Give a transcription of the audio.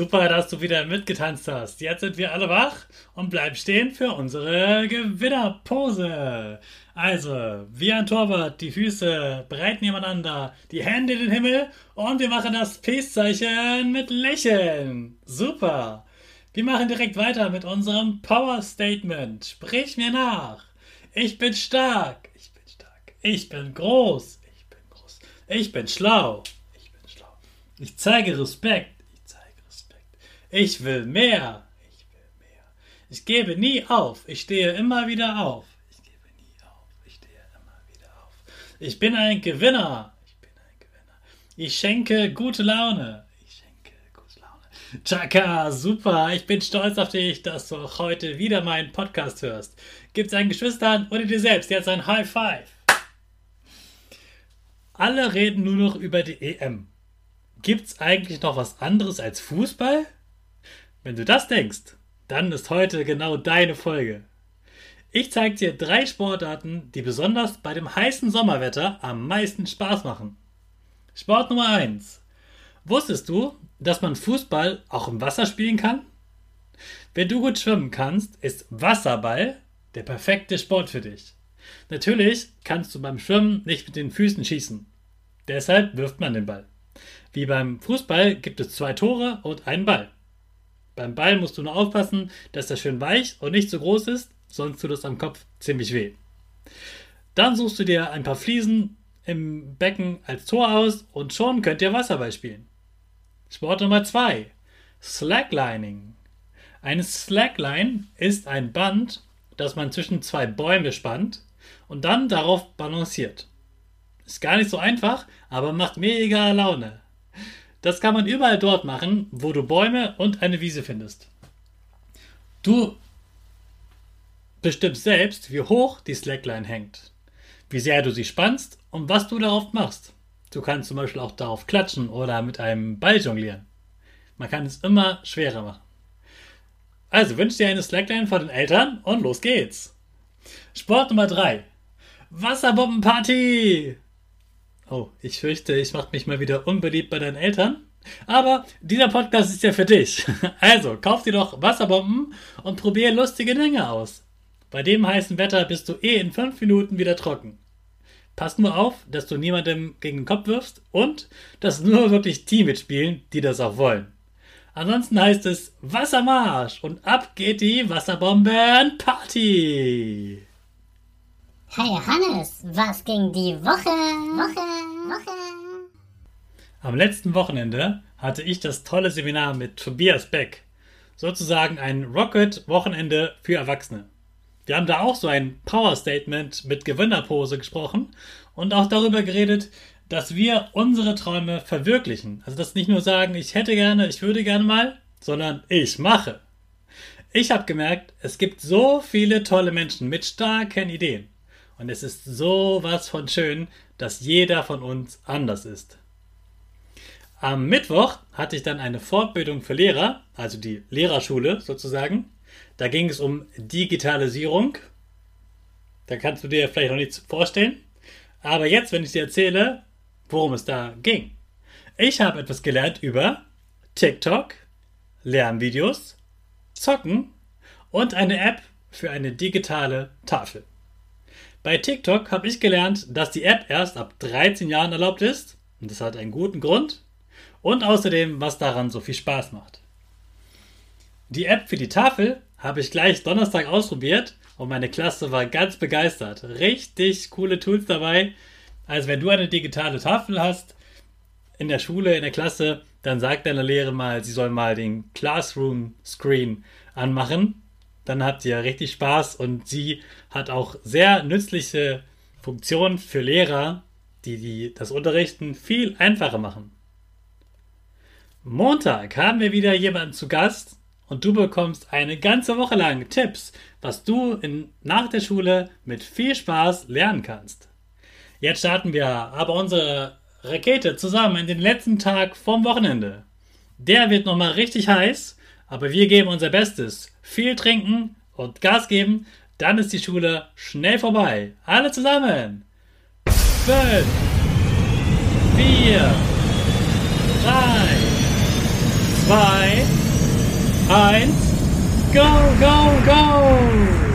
Super, dass du wieder mitgetanzt hast. Jetzt sind wir alle wach und bleib stehen für unsere Gewinnerpose. Also, wie ein Torwart, die Füße breit nebeneinander, die Hände in den Himmel und wir machen das Peace-Zeichen mit Lächeln. Super. Wir machen direkt weiter mit unserem Power Statement. Sprich mir nach. Ich bin stark. Ich bin stark. Ich bin groß. Ich bin groß. Ich bin schlau. Ich bin schlau. Ich zeige Respekt. Ich will mehr. Ich will mehr. Ich gebe nie auf. Ich stehe immer wieder auf. Ich gebe nie auf. Ich stehe immer wieder auf. Ich bin ein Gewinner. Ich bin ein Gewinner. Ich schenke gute Laune. Ich schenke gute Laune. Chaka, super. Ich bin stolz auf dich, dass du auch heute wieder meinen Podcast hörst. Gib deinen Geschwistern oder dir selbst jetzt ein High Five. Alle reden nur noch über die EM. Gibt's eigentlich noch was anderes als Fußball? Wenn du das denkst, dann ist heute genau deine Folge. Ich zeige dir drei Sportarten, die besonders bei dem heißen Sommerwetter am meisten Spaß machen. Sport Nummer 1. Wusstest du, dass man Fußball auch im Wasser spielen kann? Wenn du gut schwimmen kannst, ist Wasserball der perfekte Sport für dich. Natürlich kannst du beim Schwimmen nicht mit den Füßen schießen. Deshalb wirft man den Ball. Wie beim Fußball gibt es zwei Tore und einen Ball. Beim Ball musst du nur aufpassen, dass er schön weich und nicht zu groß ist, sonst tut es am Kopf ziemlich weh. Dann suchst du dir ein paar Fliesen im Becken als Tor aus und schon könnt ihr Wasserball spielen. Sport Nummer 2. Slacklining. Eine Slackline ist ein Band, das man zwischen zwei Bäume spannt und dann darauf balanciert. Ist gar nicht so einfach, aber macht mega Laune. Das kann man überall dort machen, wo du Bäume und eine Wiese findest. Du bestimmst selbst, wie hoch die Slackline hängt, wie sehr du sie spannst und was du darauf machst. Du kannst zum Beispiel auch darauf klatschen oder mit einem Ball jonglieren. Man kann es immer schwerer machen. Also wünsch dir eine Slackline von den Eltern und los geht's. Sport Nummer 3. Wasserbombenparty! Oh, ich fürchte, ich mache mich mal wieder unbeliebt bei deinen Eltern. Aber dieser Podcast ist ja für dich. Also, kauf dir doch Wasserbomben und probier lustige Dinge aus. Bei dem heißen Wetter bist du eh in fünf Minuten wieder trocken. Pass nur auf, dass du niemandem gegen den Kopf wirfst und dass nur wirklich Team mitspielen, die das auch wollen. Ansonsten heißt es Wassermarsch und ab geht die Wasserbombenparty. Hey Hannes, was ging die Woche? Woche, Woche. Am letzten Wochenende hatte ich das tolle Seminar mit Tobias Beck. Sozusagen ein Rocket-Wochenende für Erwachsene. Wir haben da auch so ein Power-Statement mit Gewinnerpose gesprochen und auch darüber geredet, dass wir unsere Träume verwirklichen. Also dass nicht nur sagen, ich hätte gerne, ich würde gerne mal, sondern ich mache. Ich habe gemerkt, es gibt so viele tolle Menschen mit starken Ideen. Und es ist so was von schön, dass jeder von uns anders ist. Am Mittwoch hatte ich dann eine Fortbildung für Lehrer, also die Lehrerschule sozusagen. Da ging es um Digitalisierung. Da kannst du dir vielleicht noch nichts vorstellen. Aber jetzt, wenn ich dir erzähle, worum es da ging. Ich habe etwas gelernt über TikTok, Lernvideos, Zocken und eine App für eine digitale Tafel. Bei TikTok habe ich gelernt, dass die App erst ab 13 Jahren erlaubt ist. Und das hat einen guten Grund. Und außerdem, was daran so viel Spaß macht. Die App für die Tafel habe ich gleich Donnerstag ausprobiert und meine Klasse war ganz begeistert. Richtig coole Tools dabei. Also wenn du eine digitale Tafel hast in der Schule, in der Klasse, dann sagt deine Lehrerin mal, sie soll mal den Classroom Screen anmachen. Dann habt ihr richtig Spaß und sie hat auch sehr nützliche Funktionen für Lehrer, die, die das Unterrichten viel einfacher machen. Montag haben wir wieder jemanden zu Gast und du bekommst eine ganze Woche lang Tipps, was du in, nach der Schule mit viel Spaß lernen kannst. Jetzt starten wir aber unsere Rakete zusammen in den letzten Tag vom Wochenende. Der wird nochmal richtig heiß, aber wir geben unser Bestes. Viel trinken und Gas geben, dann ist die Schule schnell vorbei. Alle zusammen. 5, 4, 3, 2, 1, go, go, go!